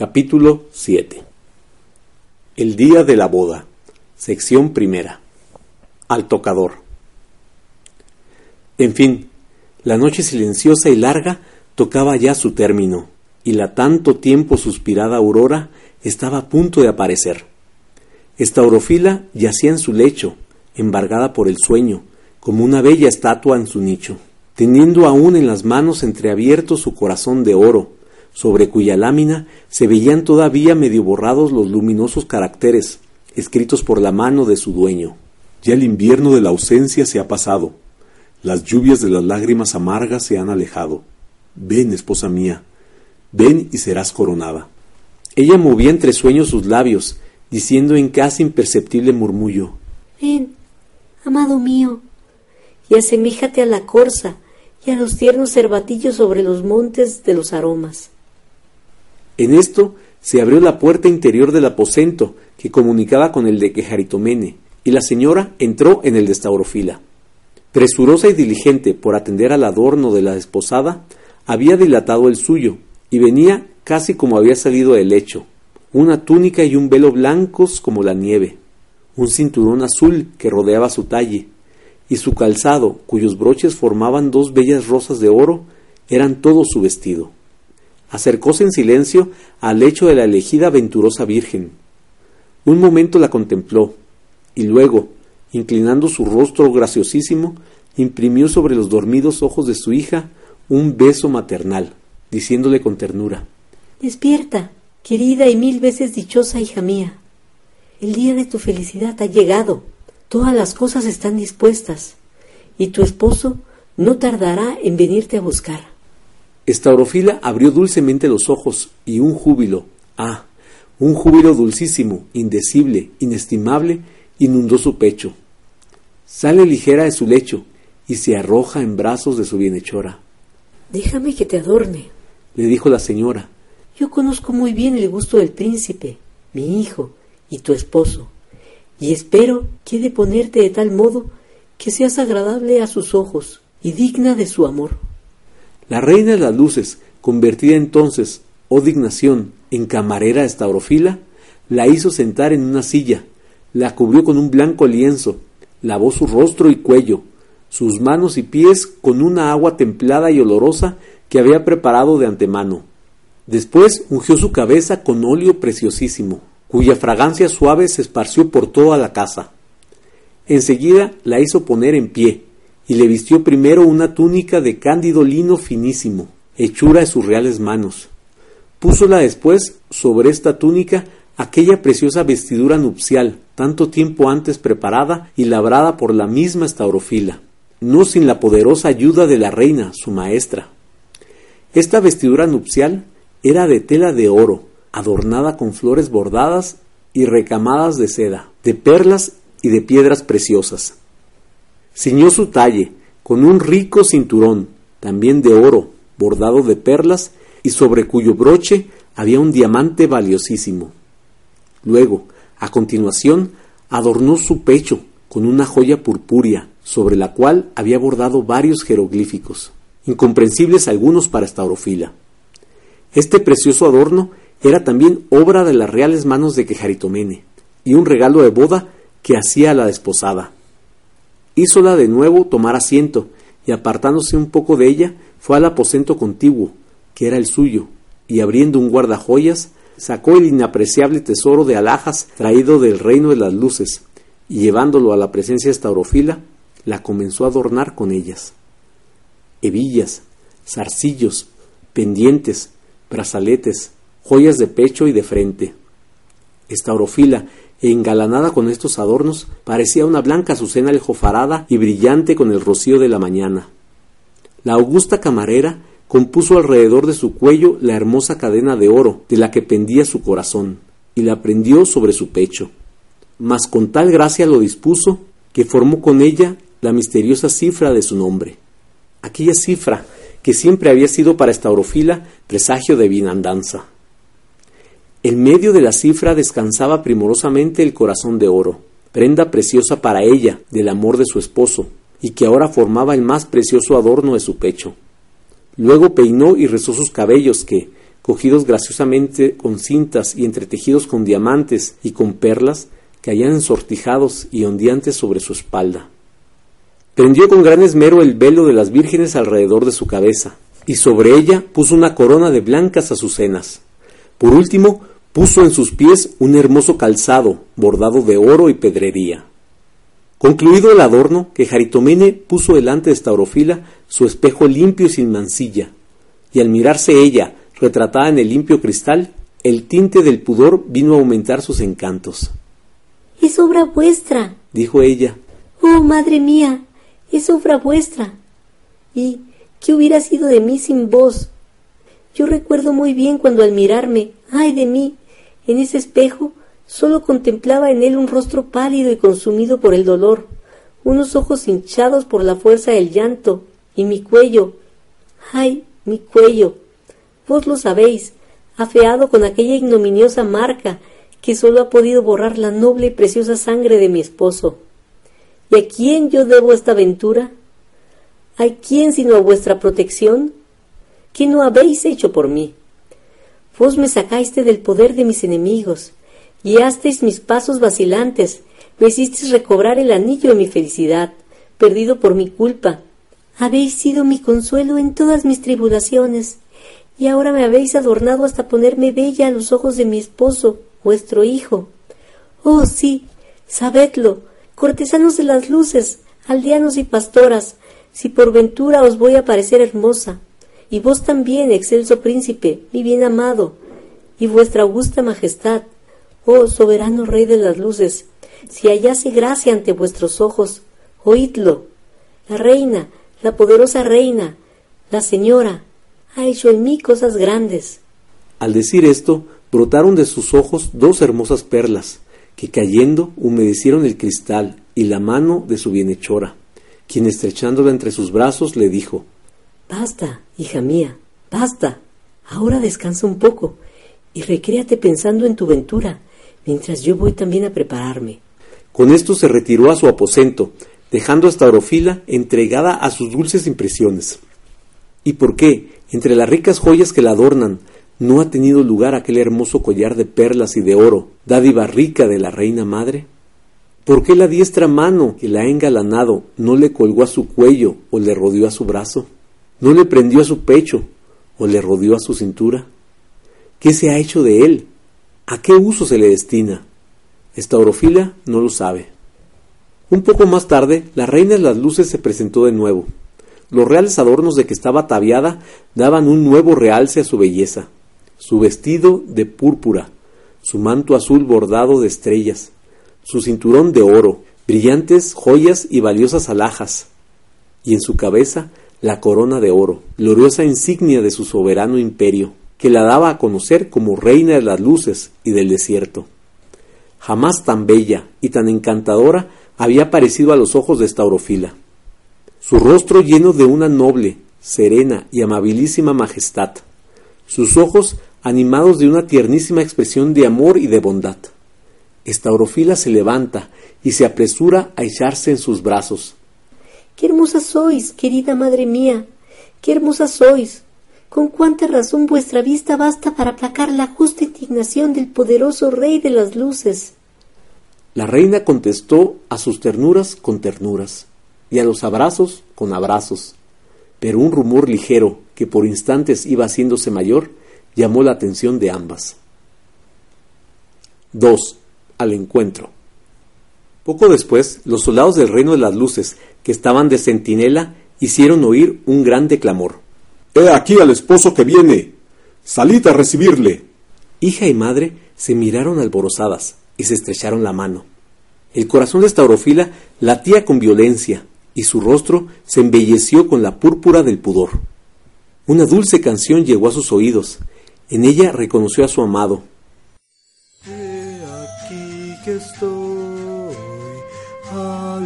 Capítulo 7 El día de la boda. Sección primera. Al tocador. En fin, la noche silenciosa y larga tocaba ya su término, y la tanto tiempo suspirada aurora estaba a punto de aparecer. Estaurofila yacía en su lecho, embargada por el sueño, como una bella estatua en su nicho, teniendo aún en las manos entreabierto su corazón de oro, sobre cuya lámina se veían todavía medio borrados los luminosos caracteres, escritos por la mano de su dueño. Ya el invierno de la ausencia se ha pasado, las lluvias de las lágrimas amargas se han alejado. Ven, esposa mía, ven y serás coronada. Ella movía entre sueños sus labios, diciendo en casi imperceptible murmullo Ven, amado mío, y asemíjate a la corza y a los tiernos cervatillos sobre los montes de los aromas. En esto se abrió la puerta interior del aposento que comunicaba con el de Quejaritomene, y la señora entró en el de Staurofila. Presurosa y diligente por atender al adorno de la desposada, había dilatado el suyo, y venía casi como había salido del lecho, una túnica y un velo blancos como la nieve, un cinturón azul que rodeaba su talle, y su calzado, cuyos broches formaban dos bellas rosas de oro, eran todo su vestido acercóse en silencio al lecho de la elegida venturosa Virgen. Un momento la contempló, y luego, inclinando su rostro graciosísimo, imprimió sobre los dormidos ojos de su hija un beso maternal, diciéndole con ternura Despierta, querida y mil veces dichosa hija mía. El día de tu felicidad ha llegado. Todas las cosas están dispuestas, y tu esposo no tardará en venirte a buscar. Estaurofila abrió dulcemente los ojos y un júbilo, ah, un júbilo dulcísimo, indecible, inestimable, inundó su pecho. Sale ligera de su lecho y se arroja en brazos de su bienhechora. Déjame que te adorne, le dijo la señora. Yo conozco muy bien el gusto del príncipe, mi hijo y tu esposo, y espero que he de ponerte de tal modo que seas agradable a sus ojos y digna de su amor. La reina de las luces, convertida entonces, oh dignación, en camarera estaurofila, la hizo sentar en una silla, la cubrió con un blanco lienzo, lavó su rostro y cuello, sus manos y pies con una agua templada y olorosa que había preparado de antemano. Después ungió su cabeza con óleo preciosísimo, cuya fragancia suave se esparció por toda la casa. Enseguida la hizo poner en pie, y le vistió primero una túnica de cándido lino finísimo, hechura de sus reales manos. Púsola después sobre esta túnica aquella preciosa vestidura nupcial, tanto tiempo antes preparada y labrada por la misma estaurofila, no sin la poderosa ayuda de la reina, su maestra. Esta vestidura nupcial era de tela de oro, adornada con flores bordadas y recamadas de seda, de perlas y de piedras preciosas. Ciñó su talle con un rico cinturón, también de oro, bordado de perlas, y sobre cuyo broche había un diamante valiosísimo. Luego, a continuación, adornó su pecho con una joya purpúrea, sobre la cual había bordado varios jeroglíficos, incomprensibles algunos para Estaurofila. Este precioso adorno era también obra de las reales manos de Quejaritomene, y un regalo de boda que hacía a la desposada. Hízola de nuevo tomar asiento, y apartándose un poco de ella, fue al aposento contiguo, que era el suyo, y abriendo un guardajoyas, sacó el inapreciable tesoro de alhajas traído del reino de las luces, y llevándolo a la presencia de estaurofila, la comenzó a adornar con ellas. Hebillas, zarcillos, pendientes, brazaletes, joyas de pecho y de frente. Estaurofila, engalanada con estos adornos, parecía una blanca azucena aljofarada y brillante con el rocío de la mañana. La augusta camarera compuso alrededor de su cuello la hermosa cadena de oro de la que pendía su corazón, y la prendió sobre su pecho. Mas con tal gracia lo dispuso que formó con ella la misteriosa cifra de su nombre. Aquella cifra que siempre había sido para Estaurofila presagio de bienandanza. En medio de la cifra descansaba primorosamente el corazón de oro, prenda preciosa para ella del amor de su esposo, y que ahora formaba el más precioso adorno de su pecho. Luego peinó y rezó sus cabellos que, cogidos graciosamente con cintas y entretejidos con diamantes y con perlas, caían ensortijados y ondeantes sobre su espalda. Prendió con gran esmero el velo de las vírgenes alrededor de su cabeza, y sobre ella puso una corona de blancas azucenas. Por último, puso en sus pies un hermoso calzado bordado de oro y pedrería. Concluido el adorno, que Jaritomene puso delante de Staurofila su espejo limpio y sin mancilla, y al mirarse ella, retratada en el limpio cristal, el tinte del pudor vino a aumentar sus encantos. Es obra vuestra, dijo ella. Oh, madre mía, es obra vuestra. ¿Y qué hubiera sido de mí sin vos? Yo recuerdo muy bien cuando al mirarme, ay de mí, en ese espejo, solo contemplaba en él un rostro pálido y consumido por el dolor, unos ojos hinchados por la fuerza del llanto, y mi cuello, ay, mi cuello, vos lo sabéis, afeado con aquella ignominiosa marca que sólo ha podido borrar la noble y preciosa sangre de mi esposo. ¿Y a quién yo debo esta aventura? ¿A quién sino a vuestra protección? ¿Qué no habéis hecho por mí? Vos me sacaste del poder de mis enemigos, guiasteis mis pasos vacilantes, me hicisteis recobrar el anillo de mi felicidad, perdido por mi culpa. Habéis sido mi consuelo en todas mis tribulaciones, y ahora me habéis adornado hasta ponerme bella a los ojos de mi esposo, vuestro hijo. Oh sí, sabedlo, cortesanos de las luces, aldeanos y pastoras, si por ventura os voy a parecer hermosa, y vos también, excelso príncipe, mi bien amado, y vuestra augusta majestad, oh soberano rey de las luces, si hallase gracia ante vuestros ojos, oídlo. La reina, la poderosa reina, la señora, ha hecho en mí cosas grandes. Al decir esto, brotaron de sus ojos dos hermosas perlas, que cayendo humedecieron el cristal y la mano de su bienhechora, quien estrechándola entre sus brazos le dijo Basta, hija mía, basta. Ahora descansa un poco y recréate pensando en tu ventura, mientras yo voy también a prepararme. Con esto se retiró a su aposento, dejando a Staurofila entregada a sus dulces impresiones. ¿Y por qué, entre las ricas joyas que la adornan, no ha tenido lugar aquel hermoso collar de perlas y de oro, dádiva rica de la reina madre? ¿Por qué la diestra mano que la ha engalanado no le colgó a su cuello o le rodeó a su brazo? ¿No le prendió a su pecho o le rodeó a su cintura? ¿Qué se ha hecho de él? ¿A qué uso se le destina? Esta orofila no lo sabe. Un poco más tarde, la reina de las luces se presentó de nuevo. Los reales adornos de que estaba ataviada daban un nuevo realce a su belleza. Su vestido de púrpura, su manto azul bordado de estrellas, su cinturón de oro, brillantes joyas y valiosas alhajas, y en su cabeza la corona de oro, gloriosa insignia de su soberano imperio, que la daba a conocer como reina de las luces y del desierto. Jamás tan bella y tan encantadora había aparecido a los ojos de Staurofila. Su rostro lleno de una noble, serena y amabilísima majestad, sus ojos animados de una tiernísima expresión de amor y de bondad. Estaurofila se levanta y se apresura a echarse en sus brazos. Qué hermosa sois, querida madre mía, qué hermosa sois. Con cuánta razón vuestra vista basta para aplacar la justa indignación del poderoso rey de las luces. La reina contestó a sus ternuras con ternuras y a los abrazos con abrazos, pero un rumor ligero que por instantes iba haciéndose mayor llamó la atención de ambas. 2 al encuentro. Poco después, los soldados del reino de las luces, que estaban de centinela, hicieron oír un grande clamor. He aquí al esposo que viene. Salid a recibirle. Hija y madre se miraron alborozadas y se estrecharon la mano. El corazón de Estaurofila latía con violencia y su rostro se embelleció con la púrpura del pudor. Una dulce canción llegó a sus oídos. En ella reconoció a su amado. He aquí que estoy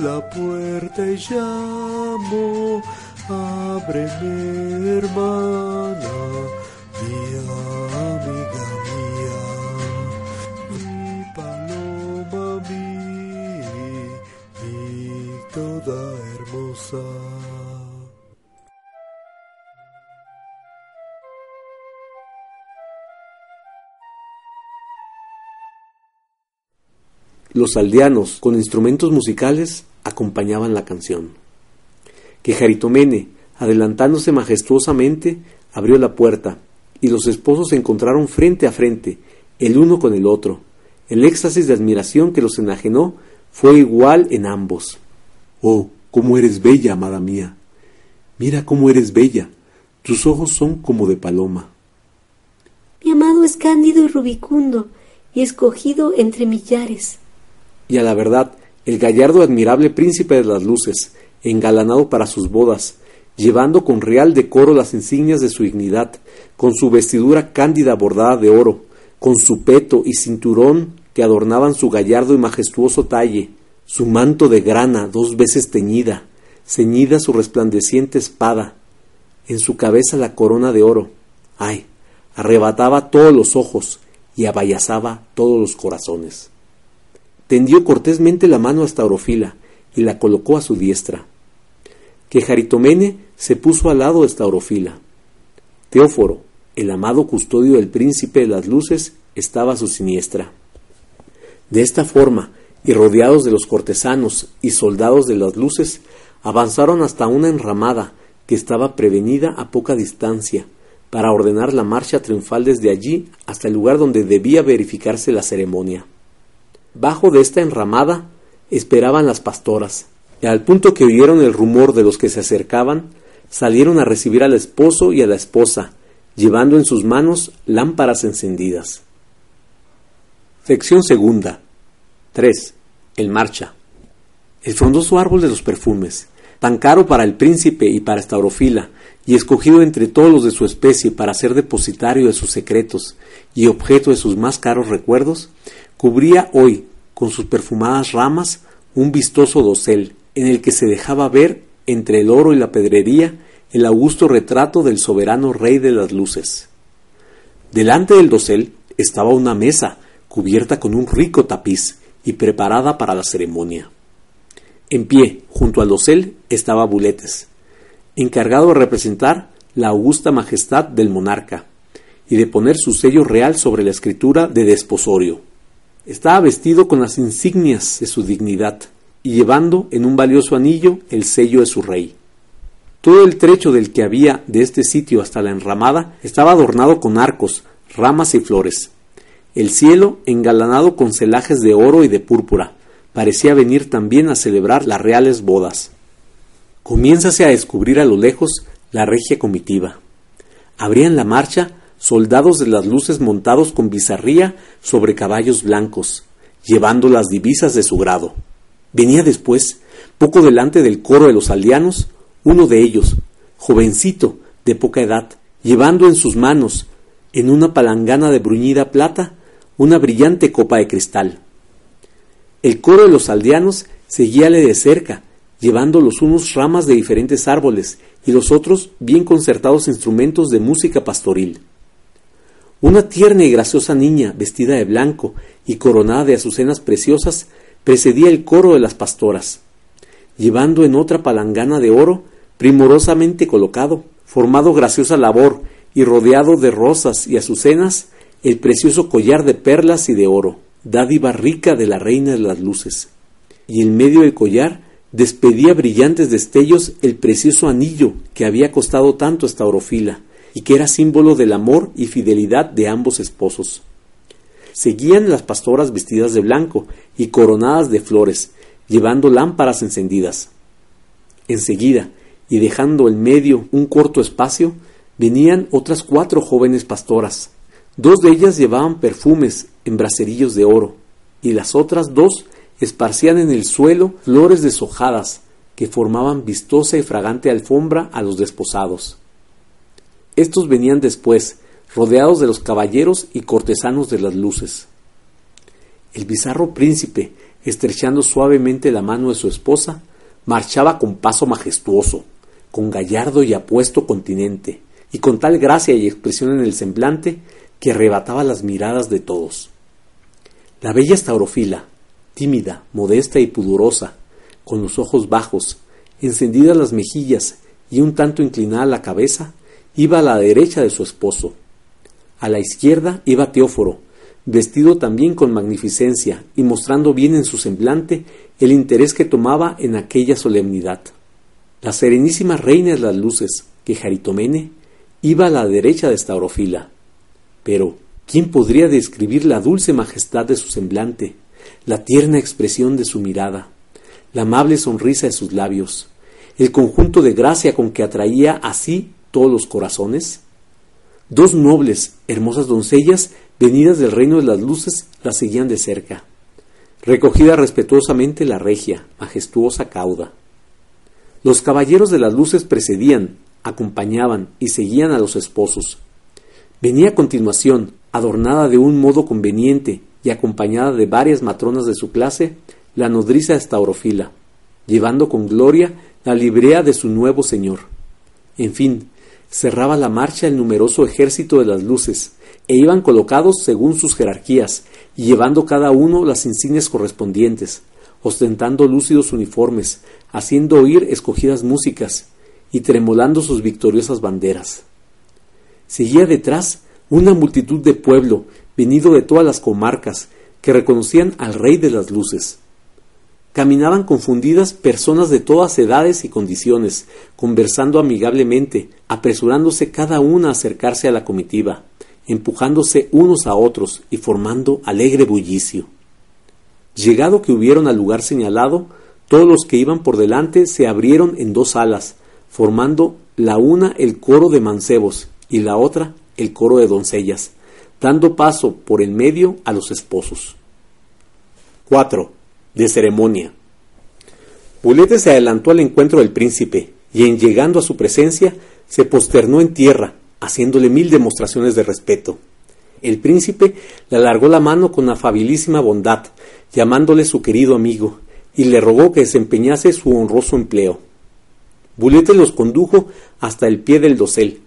la puerta y llamo, ábreme hermana, mi amiga mía, mi paloma mi, mi toda hermosa. Los aldeanos, con instrumentos musicales, acompañaban la canción. Que Jaritomene, adelantándose majestuosamente, abrió la puerta, y los esposos se encontraron frente a frente, el uno con el otro. El éxtasis de admiración que los enajenó fue igual en ambos. Oh, cómo eres bella, amada mía. Mira cómo eres bella. Tus ojos son como de paloma. Mi amado es cándido y rubicundo, y escogido entre millares y a la verdad, el gallardo admirable príncipe de las luces, engalanado para sus bodas, llevando con real decoro las insignias de su dignidad, con su vestidura cándida bordada de oro, con su peto y cinturón que adornaban su gallardo y majestuoso talle, su manto de grana dos veces teñida, ceñida su resplandeciente espada, en su cabeza la corona de oro. Ay, arrebataba todos los ojos y abayazaba todos los corazones tendió cortésmente la mano hasta Orofila y la colocó a su diestra. Que Jaritomene se puso al lado de Staurofila. Teóforo, el amado custodio del príncipe de las luces, estaba a su siniestra. De esta forma, y rodeados de los cortesanos y soldados de las luces, avanzaron hasta una enramada que estaba prevenida a poca distancia, para ordenar la marcha triunfal desde allí hasta el lugar donde debía verificarse la ceremonia. Bajo de esta enramada esperaban las pastoras, y al punto que oyeron el rumor de los que se acercaban, salieron a recibir al esposo y a la esposa, llevando en sus manos lámparas encendidas. Sección segunda. 3. El marcha. El frondoso árbol de los perfumes, tan caro para el príncipe y para Estaurofila, y escogido entre todos los de su especie para ser depositario de sus secretos y objeto de sus más caros recuerdos, cubría hoy, con sus perfumadas ramas, un vistoso dosel, en el que se dejaba ver, entre el oro y la pedrería, el augusto retrato del soberano rey de las luces. Delante del dosel estaba una mesa, cubierta con un rico tapiz y preparada para la ceremonia. En pie, junto al dosel, estaba Buletes, encargado de representar la augusta majestad del monarca y de poner su sello real sobre la escritura de desposorio. Estaba vestido con las insignias de su dignidad y llevando en un valioso anillo el sello de su rey. Todo el trecho del que había de este sitio hasta la enramada estaba adornado con arcos, ramas y flores. El cielo, engalanado con celajes de oro y de púrpura, parecía venir también a celebrar las reales bodas. Comiénzase a descubrir a lo lejos la regia comitiva. Abrían la marcha soldados de las luces montados con bizarría sobre caballos blancos, llevando las divisas de su grado. Venía después, poco delante del coro de los aldeanos, uno de ellos, jovencito, de poca edad, llevando en sus manos, en una palangana de bruñida plata, una brillante copa de cristal. El coro de los aldeanos seguíale de cerca, llevando los unos ramas de diferentes árboles y los otros bien concertados instrumentos de música pastoril. Una tierna y graciosa niña, vestida de blanco y coronada de azucenas preciosas, precedía el coro de las pastoras, llevando en otra palangana de oro, primorosamente colocado, formado graciosa labor y rodeado de rosas y azucenas, el precioso collar de perlas y de oro, dádiva rica de la reina de las luces. Y en medio del collar despedía brillantes destellos el precioso anillo que había costado tanto esta orofila, y que era símbolo del amor y fidelidad de ambos esposos. Seguían las pastoras vestidas de blanco y coronadas de flores, llevando lámparas encendidas. Enseguida, y dejando en medio un corto espacio, venían otras cuatro jóvenes pastoras. Dos de ellas llevaban perfumes en bracerillos de oro, y las otras dos esparcían en el suelo flores deshojadas que formaban vistosa y fragante alfombra a los desposados. Estos venían después, rodeados de los caballeros y cortesanos de las luces. El bizarro príncipe, estrechando suavemente la mano de su esposa, marchaba con paso majestuoso, con gallardo y apuesto continente, y con tal gracia y expresión en el semblante que arrebataba las miradas de todos. La bella estaurofila, tímida, modesta y pudorosa, con los ojos bajos, encendidas las mejillas y un tanto inclinada la cabeza, iba a la derecha de su esposo. A la izquierda iba Teóforo, vestido también con magnificencia y mostrando bien en su semblante el interés que tomaba en aquella solemnidad. La serenísima reina de las luces, que Jaritomene, iba a la derecha de Staurofila. Pero, ¿quién podría describir la dulce majestad de su semblante, la tierna expresión de su mirada, la amable sonrisa de sus labios, el conjunto de gracia con que atraía así todos los corazones? Dos nobles, hermosas doncellas, venidas del reino de las luces, la seguían de cerca. Recogida respetuosamente la regia, majestuosa cauda. Los caballeros de las luces precedían, acompañaban y seguían a los esposos. Venía a continuación, adornada de un modo conveniente y acompañada de varias matronas de su clase, la nodriza estaurofila, llevando con gloria la librea de su nuevo señor. En fin, cerraba la marcha el numeroso ejército de las luces, e iban colocados según sus jerarquías, y llevando cada uno las insignias correspondientes, ostentando lúcidos uniformes, haciendo oír escogidas músicas, y tremolando sus victoriosas banderas. Seguía detrás una multitud de pueblo, venido de todas las comarcas, que reconocían al Rey de las Luces. Caminaban confundidas personas de todas edades y condiciones, conversando amigablemente, apresurándose cada una a acercarse a la comitiva, empujándose unos a otros y formando alegre bullicio. Llegado que hubieron al lugar señalado, todos los que iban por delante se abrieron en dos alas, formando la una el coro de mancebos y la otra el coro de doncellas, dando paso por el medio a los esposos. 4. De ceremonia. Bulete se adelantó al encuentro del príncipe y en llegando a su presencia se posternó en tierra, haciéndole mil demostraciones de respeto. El príncipe le alargó la mano con afabilísima bondad, llamándole su querido amigo, y le rogó que desempeñase su honroso empleo. Bulete los condujo hasta el pie del dosel,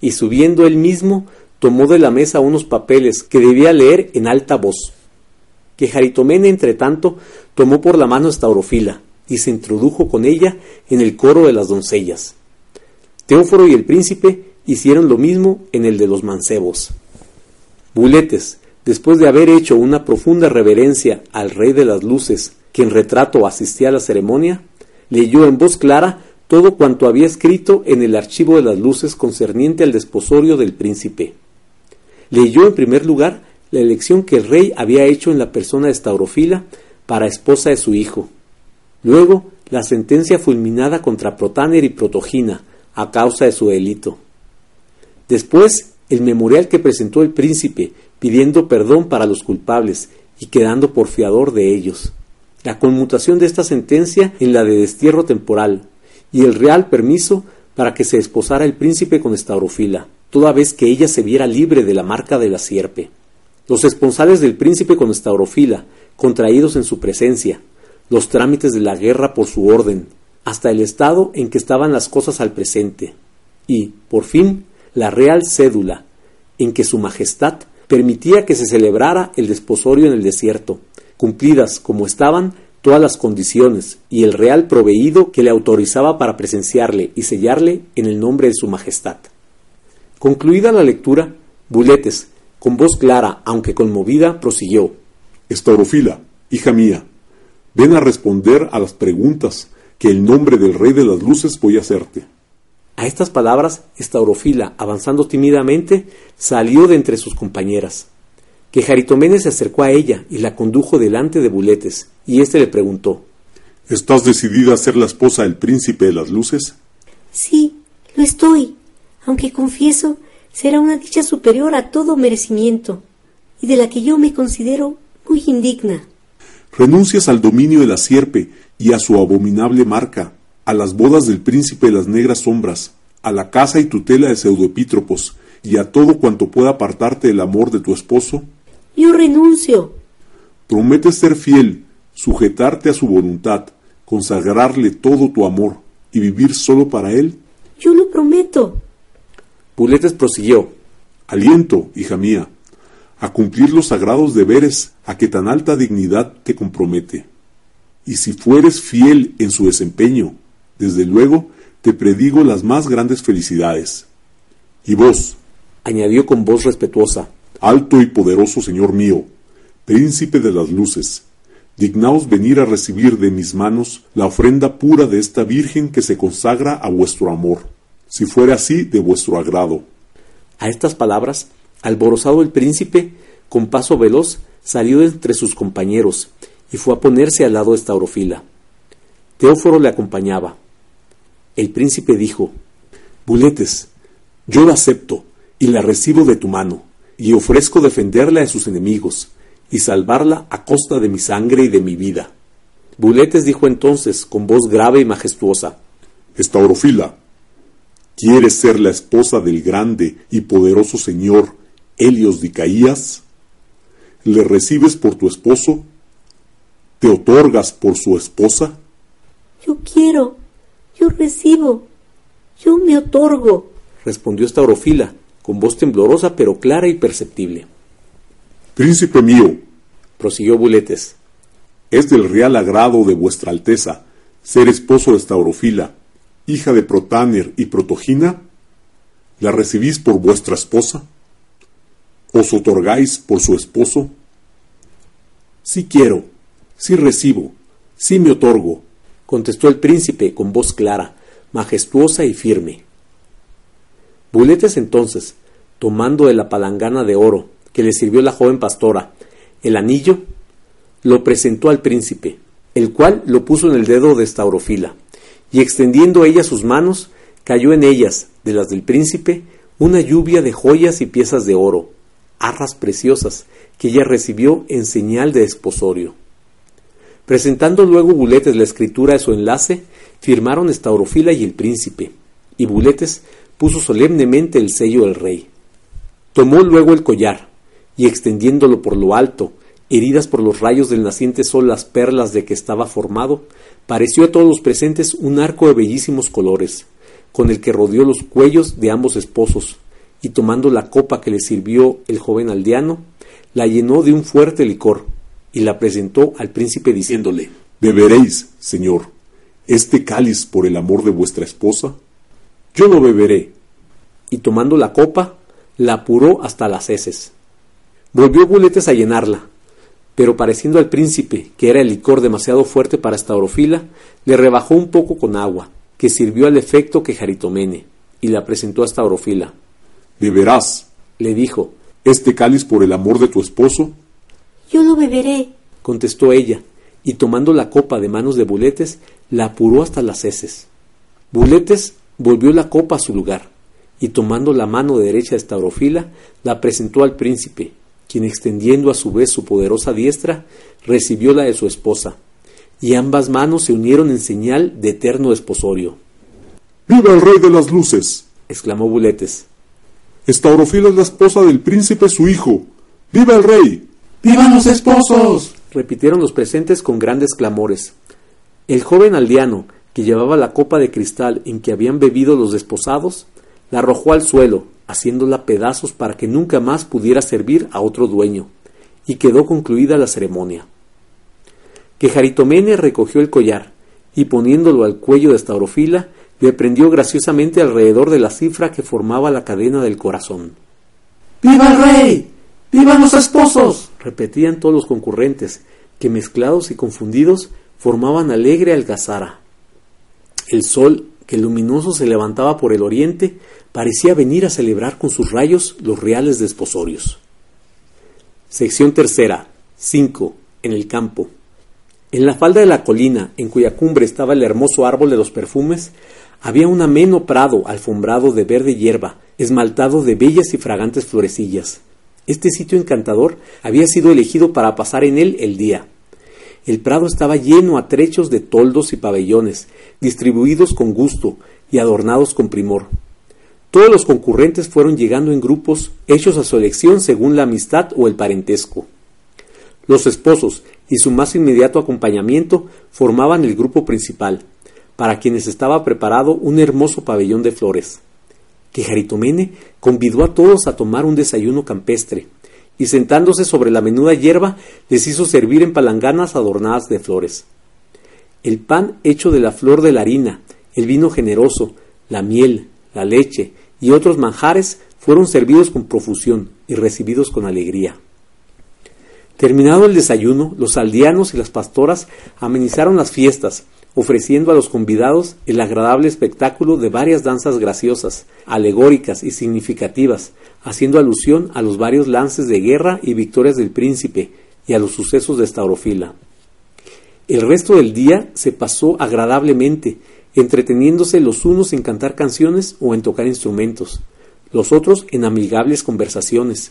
y subiendo él mismo, tomó de la mesa unos papeles que debía leer en alta voz. Que Jaritomene, entre tanto, tomó por la mano esta orofila, y se introdujo con ella en el coro de las doncellas. Teóforo y el príncipe hicieron lo mismo en el de los mancebos. Buletes, después de haber hecho una profunda reverencia al rey de las luces, que en retrato asistía a la ceremonia, leyó en voz clara todo cuanto había escrito en el archivo de las luces concerniente al desposorio del príncipe. Leyó en primer lugar la elección que el rey había hecho en la persona de Staurofila para esposa de su hijo. Luego, la sentencia fulminada contra Protáner y Protogina a causa de su delito. Después, el memorial que presentó el príncipe pidiendo perdón para los culpables y quedando por fiador de ellos. La conmutación de esta sentencia en la de destierro temporal y el real permiso para que se esposara el príncipe con Estaurofila, toda vez que ella se viera libre de la marca de la sierpe. Los esponsales del príncipe con Estaurofila, contraídos en su presencia, los trámites de la guerra por su orden, hasta el estado en que estaban las cosas al presente, y, por fin, la real cédula, en que su majestad permitía que se celebrara el desposorio en el desierto, cumplidas como estaban todas las condiciones y el real proveído que le autorizaba para presenciarle y sellarle en el nombre de su majestad. Concluida la lectura, Buletes, con voz clara aunque conmovida, prosiguió Estaurofila, hija mía, ven a responder a las preguntas que el nombre del Rey de las Luces voy a hacerte. A estas palabras, Estaurofila, avanzando tímidamente, salió de entre sus compañeras. Que Jaritomene se acercó a ella y la condujo delante de Buletes, y éste le preguntó ¿Estás decidida a ser la esposa del príncipe de las luces? Sí, lo estoy, aunque confieso será una dicha superior a todo merecimiento, y de la que yo me considero muy indigna. Renuncias al dominio de la sierpe y a su abominable marca, a las bodas del príncipe de las negras sombras, a la casa y tutela de pseudoepítropos y a todo cuanto pueda apartarte del amor de tu esposo? Yo renuncio. Prometes ser fiel, sujetarte a su voluntad, consagrarle todo tu amor y vivir solo para él? Yo lo prometo. Buletes prosiguió. Aliento, hija mía, a cumplir los sagrados deberes a que tan alta dignidad te compromete. Y si fueres fiel en su desempeño, desde luego te predigo las más grandes felicidades. Y vos, añadió con voz respetuosa, alto y poderoso Señor mío, príncipe de las luces, dignaos venir a recibir de mis manos la ofrenda pura de esta Virgen que se consagra a vuestro amor, si fuera así de vuestro agrado. A estas palabras, alborozado el príncipe, con paso veloz, salió entre sus compañeros y fue a ponerse al lado de Staurofila. Teóforo le acompañaba. El príncipe dijo, Buletes, yo la acepto y la recibo de tu mano, y ofrezco defenderla de sus enemigos, y salvarla a costa de mi sangre y de mi vida. Buletes dijo entonces, con voz grave y majestuosa, Estaurofila, ¿quieres ser la esposa del grande y poderoso señor Helios Dicaías? ¿Le recibes por tu esposo? ¿Te otorgas por su esposa? Yo quiero, yo recibo, yo me otorgo, respondió Estaurofila, con voz temblorosa pero clara y perceptible. Príncipe mío, prosiguió Buletes, es del real agrado de vuestra Alteza ser esposo de Estaurofila, hija de Protáner y Protogina. ¿La recibís por vuestra esposa? ¿Os otorgáis por su esposo? Sí quiero, sí recibo, sí me otorgo, contestó el príncipe con voz clara, majestuosa y firme. Buletes entonces, tomando de la palangana de oro que le sirvió la joven pastora, el anillo, lo presentó al príncipe, el cual lo puso en el dedo de Staurofila, y extendiendo ella sus manos, cayó en ellas, de las del príncipe, una lluvia de joyas y piezas de oro, arras preciosas, que ella recibió en señal de esposorio. Presentando luego Buletes la escritura de su enlace, firmaron Estaurofila y el príncipe, y Buletes puso solemnemente el sello del rey. Tomó luego el collar, y extendiéndolo por lo alto, heridas por los rayos del naciente sol las perlas de que estaba formado, pareció a todos los presentes un arco de bellísimos colores, con el que rodeó los cuellos de ambos esposos, y tomando la copa que le sirvió el joven aldeano, la llenó de un fuerte licor, y la presentó al príncipe diciéndole ¿Beberéis, señor, este cáliz por el amor de vuestra esposa? Yo lo beberé. Y tomando la copa, la apuró hasta las heces. Volvió Buletes a llenarla, pero pareciendo al príncipe que era el licor demasiado fuerte para esta orofila, le rebajó un poco con agua, que sirvió al efecto que Jaritomene, y la presentó a esta orofila. ¿Beberás, le dijo, este cáliz por el amor de tu esposo? Yo lo beberé, contestó ella, y tomando la copa de manos de Buletes, la apuró hasta las heces. Buletes volvió la copa a su lugar, y tomando la mano derecha de Staurofila, la presentó al príncipe, quien extendiendo a su vez su poderosa diestra, recibió la de su esposa, y ambas manos se unieron en señal de eterno desposorio. ¡Viva el rey de las luces! exclamó Buletes. Estaurofila es la esposa del príncipe su hijo. ¡Viva el rey! ¡Vivan los esposos! repitieron los presentes con grandes clamores. El joven aldeano, que llevaba la copa de cristal en que habían bebido los desposados, la arrojó al suelo, haciéndola pedazos para que nunca más pudiera servir a otro dueño, y quedó concluida la ceremonia. Que Jaritomene recogió el collar, y poniéndolo al cuello de Staurofila, le prendió graciosamente alrededor de la cifra que formaba la cadena del corazón. ¡Viva el rey! ¡Vivan los esposos! repetían todos los concurrentes, que mezclados y confundidos formaban alegre algazara. El sol, que luminoso se levantaba por el oriente, parecía venir a celebrar con sus rayos los reales desposorios. Sección tercera. 5. En el campo. En la falda de la colina, en cuya cumbre estaba el hermoso árbol de los perfumes, había un ameno prado alfombrado de verde hierba, esmaltado de bellas y fragantes florecillas. Este sitio encantador había sido elegido para pasar en él el día. El prado estaba lleno a trechos de toldos y pabellones, distribuidos con gusto y adornados con primor. Todos los concurrentes fueron llegando en grupos, hechos a su elección según la amistad o el parentesco. Los esposos y su más inmediato acompañamiento formaban el grupo principal, para quienes estaba preparado un hermoso pabellón de flores. Que Jaritomene convidó a todos a tomar un desayuno campestre, y sentándose sobre la menuda hierba les hizo servir en palanganas adornadas de flores. El pan hecho de la flor de la harina, el vino generoso, la miel, la leche y otros manjares fueron servidos con profusión y recibidos con alegría. Terminado el desayuno, los aldeanos y las pastoras amenizaron las fiestas, ofreciendo a los convidados el agradable espectáculo de varias danzas graciosas, alegóricas y significativas, haciendo alusión a los varios lances de guerra y victorias del príncipe y a los sucesos de Staurofila. El resto del día se pasó agradablemente, entreteniéndose los unos en cantar canciones o en tocar instrumentos, los otros en amigables conversaciones,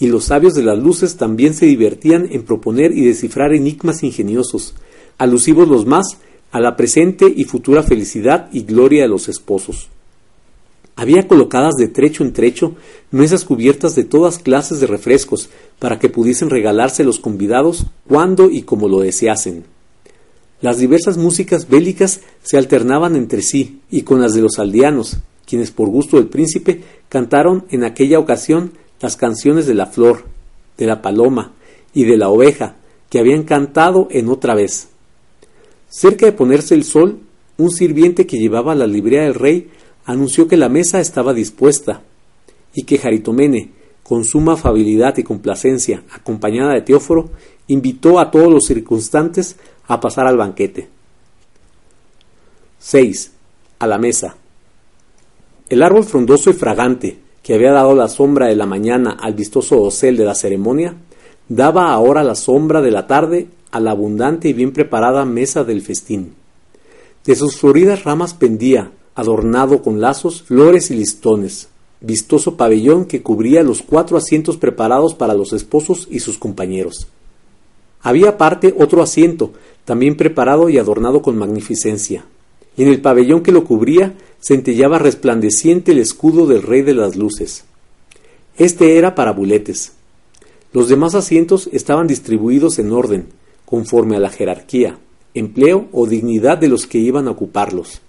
y los sabios de las luces también se divertían en proponer y descifrar enigmas ingeniosos, alusivos los más a la presente y futura felicidad y gloria de los esposos. Había colocadas de trecho en trecho mesas cubiertas de todas clases de refrescos para que pudiesen regalarse los convidados cuando y como lo deseasen. Las diversas músicas bélicas se alternaban entre sí y con las de los aldeanos, quienes por gusto del príncipe cantaron en aquella ocasión las canciones de la flor, de la paloma y de la oveja que habían cantado en otra vez. Cerca de ponerse el sol, un sirviente que llevaba la librea del rey anunció que la mesa estaba dispuesta y que Jaritomene, con suma afabilidad y complacencia, acompañada de Teóforo, invitó a todos los circunstantes a pasar al banquete. 6. A la mesa. El árbol frondoso y fragante, que había dado la sombra de la mañana al vistoso dosel de la ceremonia, daba ahora la sombra de la tarde a la abundante y bien preparada mesa del festín. De sus floridas ramas pendía, adornado con lazos, flores y listones, vistoso pabellón que cubría los cuatro asientos preparados para los esposos y sus compañeros. Había aparte otro asiento, también preparado y adornado con magnificencia, y en el pabellón que lo cubría centellaba resplandeciente el escudo del Rey de las Luces. Este era para buletes. Los demás asientos estaban distribuidos en orden, conforme a la jerarquía, empleo o dignidad de los que iban a ocuparlos.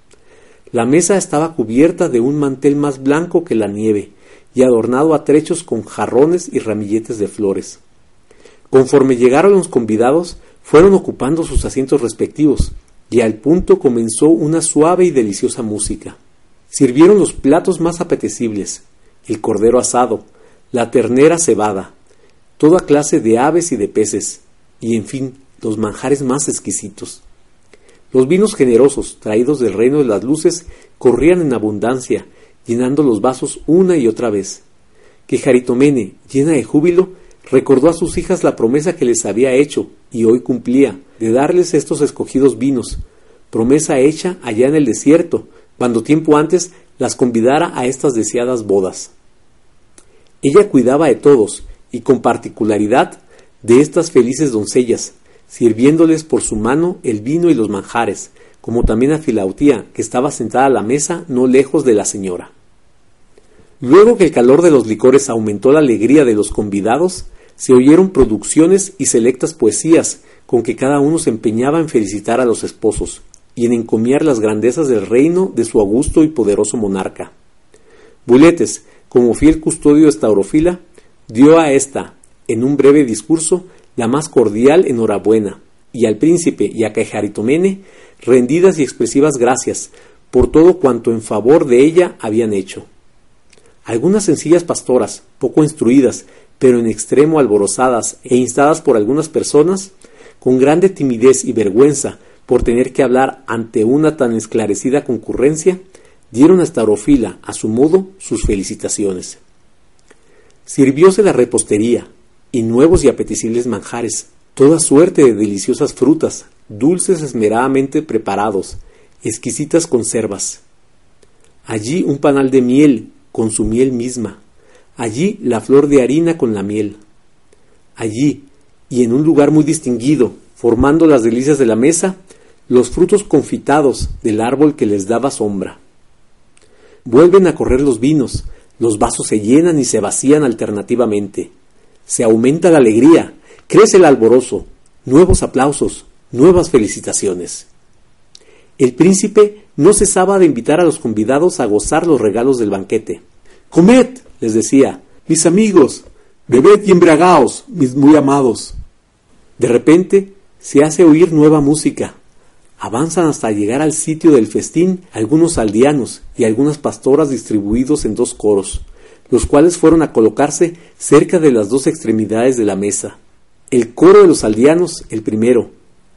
La mesa estaba cubierta de un mantel más blanco que la nieve y adornado a trechos con jarrones y ramilletes de flores. Conforme llegaron los convidados, fueron ocupando sus asientos respectivos, y al punto comenzó una suave y deliciosa música. Sirvieron los platos más apetecibles, el cordero asado, la ternera cebada, toda clase de aves y de peces, y en fin, los manjares más exquisitos. Los vinos generosos, traídos del reino de las luces, corrían en abundancia, llenando los vasos una y otra vez. Que Jaritomene, llena de júbilo, recordó a sus hijas la promesa que les había hecho, y hoy cumplía, de darles estos escogidos vinos, promesa hecha allá en el desierto, cuando tiempo antes las convidara a estas deseadas bodas. Ella cuidaba de todos, y con particularidad de estas felices doncellas, sirviéndoles por su mano el vino y los manjares, como también a Filautía, que estaba sentada a la mesa no lejos de la señora. Luego que el calor de los licores aumentó la alegría de los convidados, se oyeron producciones y selectas poesías con que cada uno se empeñaba en felicitar a los esposos y en encomiar las grandezas del reino de su augusto y poderoso monarca. Buletes, como fiel custodio de Staurofila, dio a ésta, en un breve discurso, la más cordial enhorabuena, y al príncipe y a Cajaritomene rendidas y expresivas gracias por todo cuanto en favor de ella habían hecho. Algunas sencillas pastoras, poco instruidas, pero en extremo alborozadas e instadas por algunas personas, con grande timidez y vergüenza por tener que hablar ante una tan esclarecida concurrencia, dieron a Starofila, a su modo, sus felicitaciones. Sirvióse la repostería, y nuevos y apetecibles manjares, toda suerte de deliciosas frutas, dulces esmeradamente preparados, exquisitas conservas. Allí un panal de miel con su miel misma, allí la flor de harina con la miel. Allí, y en un lugar muy distinguido, formando las delicias de la mesa, los frutos confitados del árbol que les daba sombra. Vuelven a correr los vinos, los vasos se llenan y se vacían alternativamente. Se aumenta la alegría, crece el alborozo, nuevos aplausos, nuevas felicitaciones. El príncipe no cesaba de invitar a los convidados a gozar los regalos del banquete. Comed, les decía, mis amigos, bebed y embriagaos, mis muy amados. De repente se hace oír nueva música. Avanzan hasta llegar al sitio del festín algunos aldeanos y algunas pastoras distribuidos en dos coros, los cuales fueron a colocarse cerca de las dos extremidades de la mesa. El coro de los aldeanos, el primero,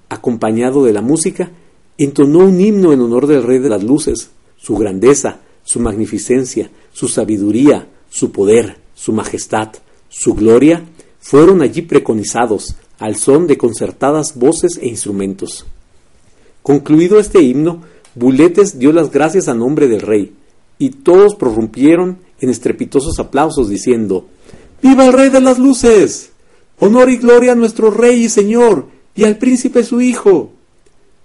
acompañado de la música, entonó un himno en honor del Rey de las Luces, su grandeza, su magnificencia, su sabiduría, su poder, su majestad, su gloria, fueron allí preconizados, al son de concertadas voces e instrumentos. Concluido este himno, Buletes dio las gracias a nombre del rey, y todos prorrumpieron en estrepitosos aplausos, diciendo ¡Viva el Rey de las Luces! Honor y gloria a nuestro Rey y Señor, y al príncipe su hijo.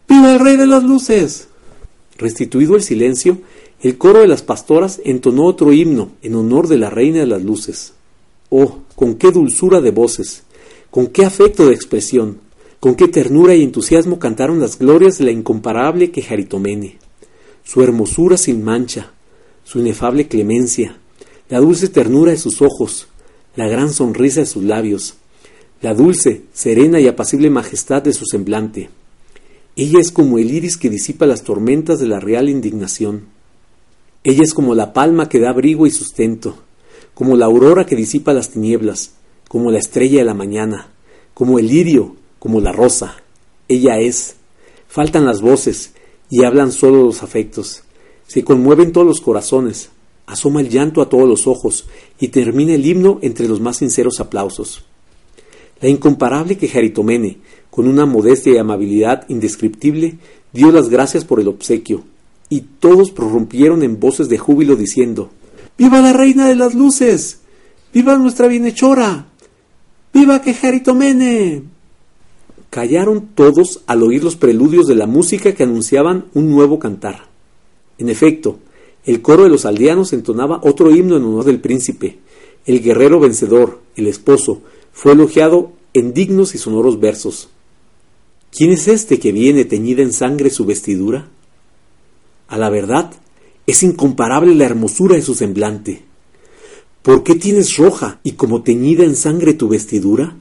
¡Viva el Rey de las Luces! Restituido el silencio, el coro de las pastoras entonó otro himno en honor de la Reina de las Luces. Oh, con qué dulzura de voces, con qué afecto de expresión, con qué ternura y entusiasmo cantaron las glorias de la incomparable Quejaritomene, su hermosura sin mancha, su inefable clemencia, la dulce ternura de sus ojos, la gran sonrisa de sus labios, la dulce, serena y apacible majestad de su semblante. Ella es como el iris que disipa las tormentas de la real indignación. Ella es como la palma que da abrigo y sustento, como la aurora que disipa las tinieblas, como la estrella de la mañana, como el lirio, como la rosa. Ella es. Faltan las voces y hablan solo los afectos. Se conmueven todos los corazones, asoma el llanto a todos los ojos y termina el himno entre los más sinceros aplausos. La incomparable Quejaritomene, con una modestia y amabilidad indescriptible, dio las gracias por el obsequio, y todos prorrumpieron en voces de júbilo diciendo ¡Viva la reina de las luces! ¡Viva nuestra bienhechora! ¡Viva Quejaritomene! Callaron todos al oír los preludios de la música que anunciaban un nuevo cantar. En efecto, el coro de los aldeanos entonaba otro himno en honor del príncipe. El guerrero vencedor, el esposo, fue elogiado en dignos y sonoros versos. ¿Quién es este que viene teñida en sangre su vestidura? A la verdad, es incomparable la hermosura de su semblante. ¿Por qué tienes roja y como teñida en sangre tu vestidura?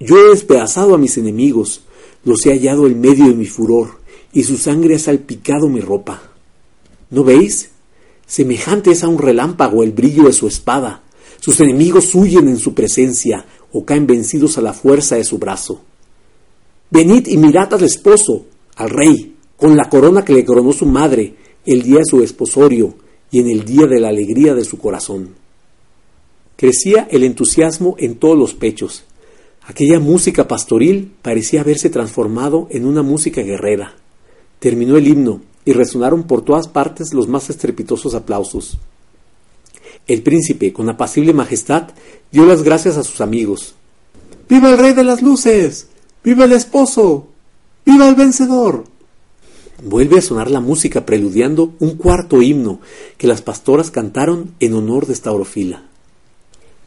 Yo he despedazado a mis enemigos, los he hallado en medio de mi furor, y su sangre ha salpicado mi ropa. ¿No veis? Semejante es a un relámpago el brillo de su espada. Sus enemigos huyen en su presencia o caen vencidos a la fuerza de su brazo. Venid y mirad al esposo, al rey, con la corona que le coronó su madre el día de su esposorio y en el día de la alegría de su corazón. Crecía el entusiasmo en todos los pechos. Aquella música pastoril parecía haberse transformado en una música guerrera. Terminó el himno y resonaron por todas partes los más estrepitosos aplausos. El príncipe, con apacible majestad, dio las gracias a sus amigos. ¡Viva el rey de las luces! ¡Viva el esposo! ¡Viva el vencedor! Vuelve a sonar la música preludiando un cuarto himno que las pastoras cantaron en honor de Staurofila.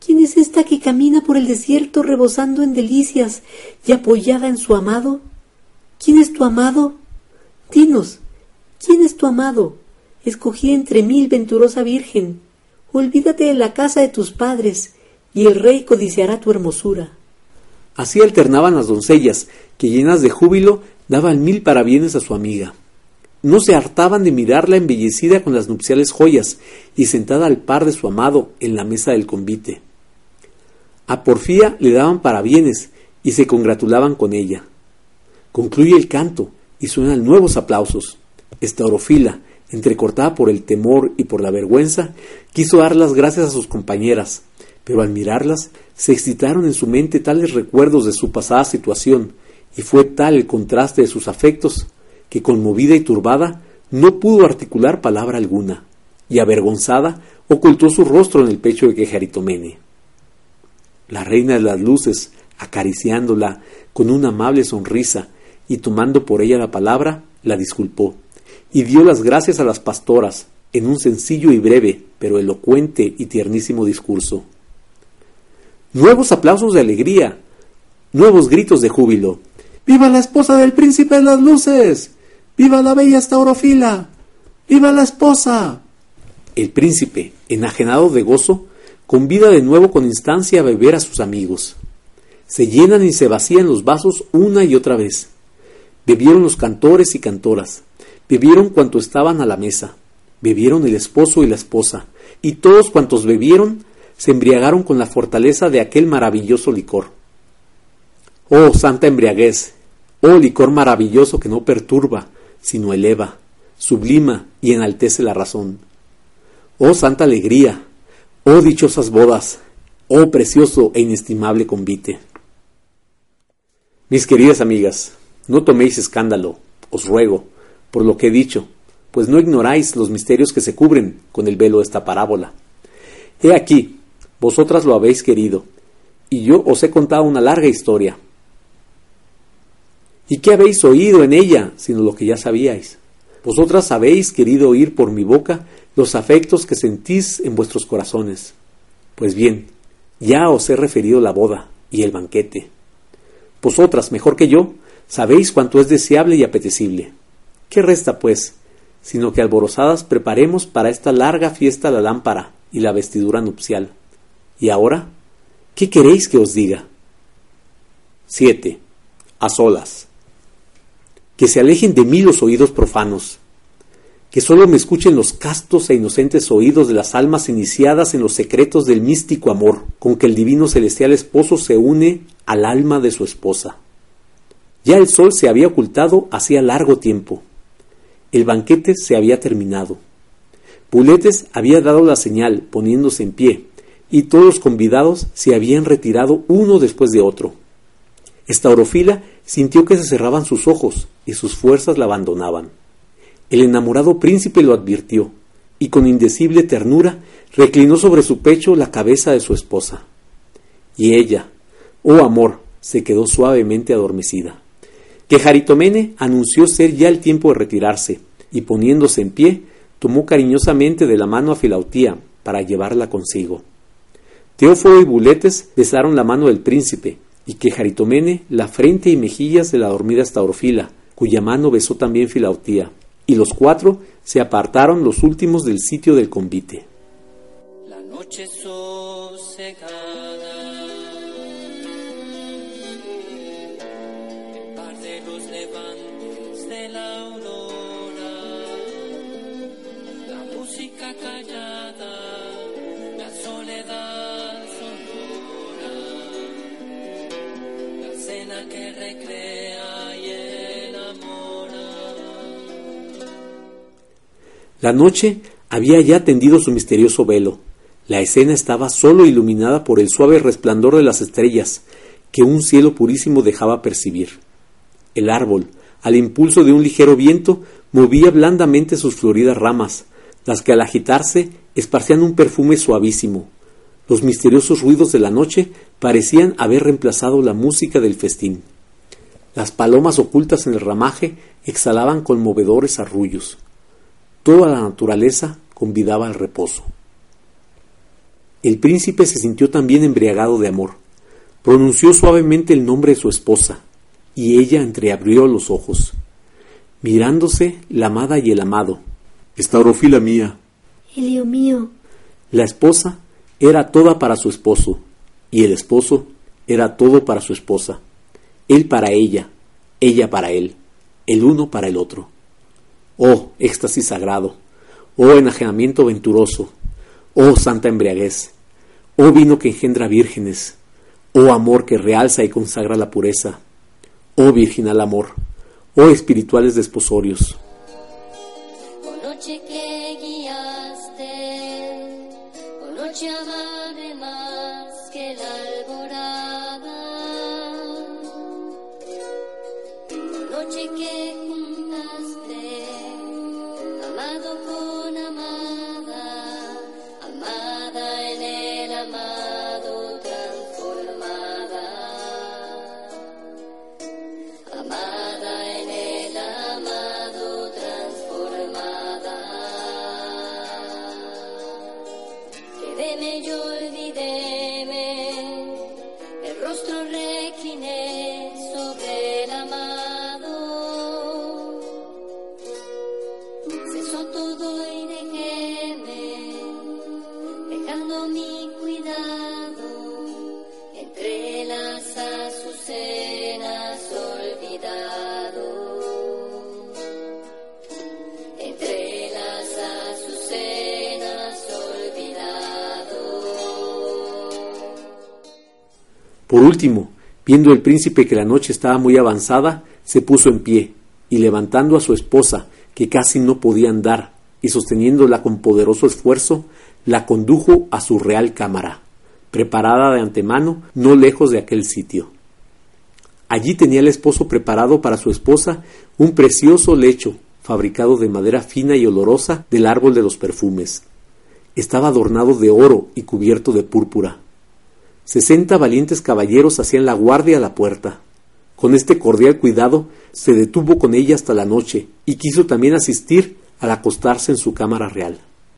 ¿Quién es esta que camina por el desierto rebosando en delicias y apoyada en su amado? ¿Quién es tu amado? Dinos, ¿quién es tu amado? Escogí entre mil venturosa virgen. Olvídate de la casa de tus padres, y el rey codiciará tu hermosura. Así alternaban las doncellas, que llenas de júbilo daban mil parabienes a su amiga. No se hartaban de mirarla embellecida con las nupciales joyas y sentada al par de su amado en la mesa del convite. A Porfía le daban parabienes y se congratulaban con ella. Concluye el canto y suenan nuevos aplausos. Estaurofila, entrecortada por el temor y por la vergüenza, quiso dar las gracias a sus compañeras, pero al mirarlas se excitaron en su mente tales recuerdos de su pasada situación, y fue tal el contraste de sus afectos, que conmovida y turbada no pudo articular palabra alguna, y avergonzada ocultó su rostro en el pecho de Quejaritomene. La reina de las luces, acariciándola con una amable sonrisa y tomando por ella la palabra, la disculpó, y dio las gracias a las pastoras, en un sencillo y breve, pero elocuente y tiernísimo discurso. Nuevos aplausos de alegría, nuevos gritos de júbilo. ¡Viva la esposa del príncipe de las luces! ¡Viva la bella estaurofila! ¡Viva la esposa! El príncipe, enajenado de gozo, convida de nuevo con instancia a beber a sus amigos. Se llenan y se vacían los vasos una y otra vez. Bebieron los cantores y cantoras, bebieron cuanto estaban a la mesa, bebieron el esposo y la esposa, y todos cuantos bebieron se embriagaron con la fortaleza de aquel maravilloso licor. Oh santa embriaguez, oh licor maravilloso que no perturba, sino eleva, sublima y enaltece la razón. Oh santa alegría, oh dichosas bodas, oh precioso e inestimable convite. Mis queridas amigas, no toméis escándalo, os ruego, por lo que he dicho, pues no ignoráis los misterios que se cubren con el velo de esta parábola. He aquí, vosotras lo habéis querido, y yo os he contado una larga historia. ¿Y qué habéis oído en ella, sino lo que ya sabíais? Vosotras habéis querido oír por mi boca los afectos que sentís en vuestros corazones. Pues bien, ya os he referido la boda y el banquete. Vosotras, mejor que yo, sabéis cuánto es deseable y apetecible. ¿Qué resta, pues, sino que alborozadas preparemos para esta larga fiesta la lámpara y la vestidura nupcial? ¿Y ahora? ¿Qué queréis que os diga? 7. A solas que se alejen de mí los oídos profanos, que sólo me escuchen los castos e inocentes oídos de las almas iniciadas en los secretos del místico amor con que el divino celestial esposo se une al alma de su esposa. Ya el sol se había ocultado hacía largo tiempo. El banquete se había terminado. Puletes había dado la señal, poniéndose en pie, y todos los convidados se habían retirado uno después de otro. Estaurofila sintió que se cerraban sus ojos y sus fuerzas la abandonaban. El enamorado príncipe lo advirtió, y con indecible ternura reclinó sobre su pecho la cabeza de su esposa. Y ella, oh amor, se quedó suavemente adormecida. Que Jaritomene anunció ser ya el tiempo de retirarse, y poniéndose en pie, tomó cariñosamente de la mano a Filautía para llevarla consigo. Teóforo y Buletes besaron la mano del príncipe, y que Jaritomene la frente y mejillas de la dormida Estaurofila, cuya mano besó también Filautía, y los cuatro se apartaron los últimos del sitio del convite. La noche La noche había ya tendido su misterioso velo. La escena estaba sólo iluminada por el suave resplandor de las estrellas que un cielo purísimo dejaba percibir. El árbol, al impulso de un ligero viento, movía blandamente sus floridas ramas, las que al agitarse esparcían un perfume suavísimo. Los misteriosos ruidos de la noche parecían haber reemplazado la música del festín. Las palomas ocultas en el ramaje exhalaban conmovedores arrullos. Toda la naturaleza convidaba al reposo. El príncipe se sintió también embriagado de amor. Pronunció suavemente el nombre de su esposa, y ella entreabrió los ojos. Mirándose la amada y el amado, Estaurofila mía, Helio mío, la esposa era toda para su esposo, y el esposo era todo para su esposa. Él para ella, ella para él, el uno para el otro. Oh éxtasis sagrado, oh enajenamiento venturoso, oh santa embriaguez, oh vino que engendra vírgenes, oh amor que realza y consagra la pureza, oh virginal amor, oh espirituales desposorios. Por último, viendo el príncipe que la noche estaba muy avanzada, se puso en pie, y levantando a su esposa, que casi no podía andar, y sosteniéndola con poderoso esfuerzo, la condujo a su real cámara, preparada de antemano no lejos de aquel sitio. Allí tenía el esposo preparado para su esposa un precioso lecho, fabricado de madera fina y olorosa del árbol de los perfumes. Estaba adornado de oro y cubierto de púrpura. Sesenta valientes caballeros hacían la guardia a la puerta. Con este cordial cuidado se detuvo con ella hasta la noche y quiso también asistir al acostarse en su cámara real.